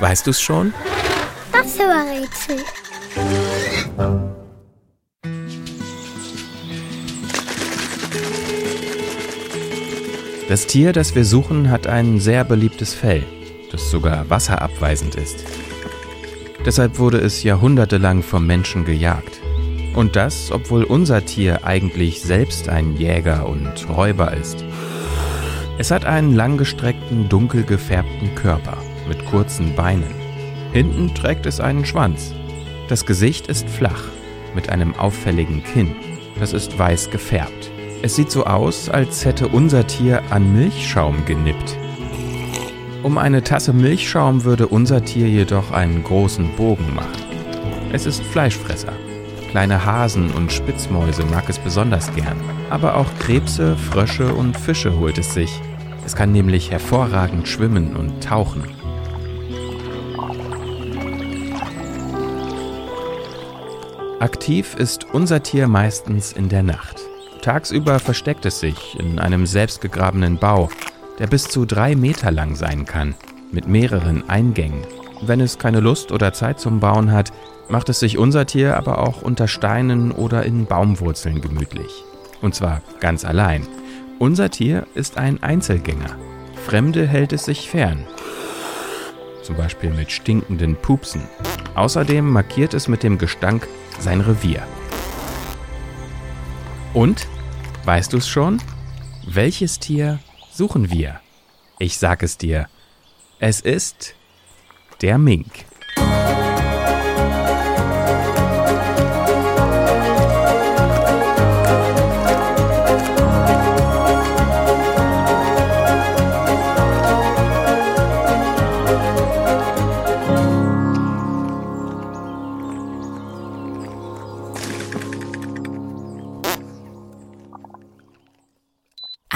Weißt du's schon? Das war Rätsel. Das Tier, das wir suchen, hat ein sehr beliebtes Fell, das sogar wasserabweisend ist. Deshalb wurde es jahrhundertelang vom Menschen gejagt. Und das, obwohl unser Tier eigentlich selbst ein Jäger und Räuber ist. Es hat einen langgestreckten, dunkel gefärbten Körper mit kurzen Beinen. Hinten trägt es einen Schwanz. Das Gesicht ist flach, mit einem auffälligen Kinn. Das ist weiß gefärbt. Es sieht so aus, als hätte unser Tier an Milchschaum genippt. Um eine Tasse Milchschaum würde unser Tier jedoch einen großen Bogen machen. Es ist Fleischfresser. Kleine Hasen und Spitzmäuse mag es besonders gern. Aber auch Krebse, Frösche und Fische holt es sich. Es kann nämlich hervorragend schwimmen und tauchen. Aktiv ist unser Tier meistens in der Nacht. Tagsüber versteckt es sich in einem selbstgegrabenen Bau, der bis zu drei Meter lang sein kann, mit mehreren Eingängen. Wenn es keine Lust oder Zeit zum Bauen hat, macht es sich unser Tier aber auch unter Steinen oder in Baumwurzeln gemütlich. Und zwar ganz allein. Unser Tier ist ein Einzelgänger. Fremde hält es sich fern. Zum Beispiel mit stinkenden Pupsen. Außerdem markiert es mit dem Gestank sein Revier. Und, weißt du es schon? Welches Tier suchen wir? Ich sag es dir. Es ist der Mink.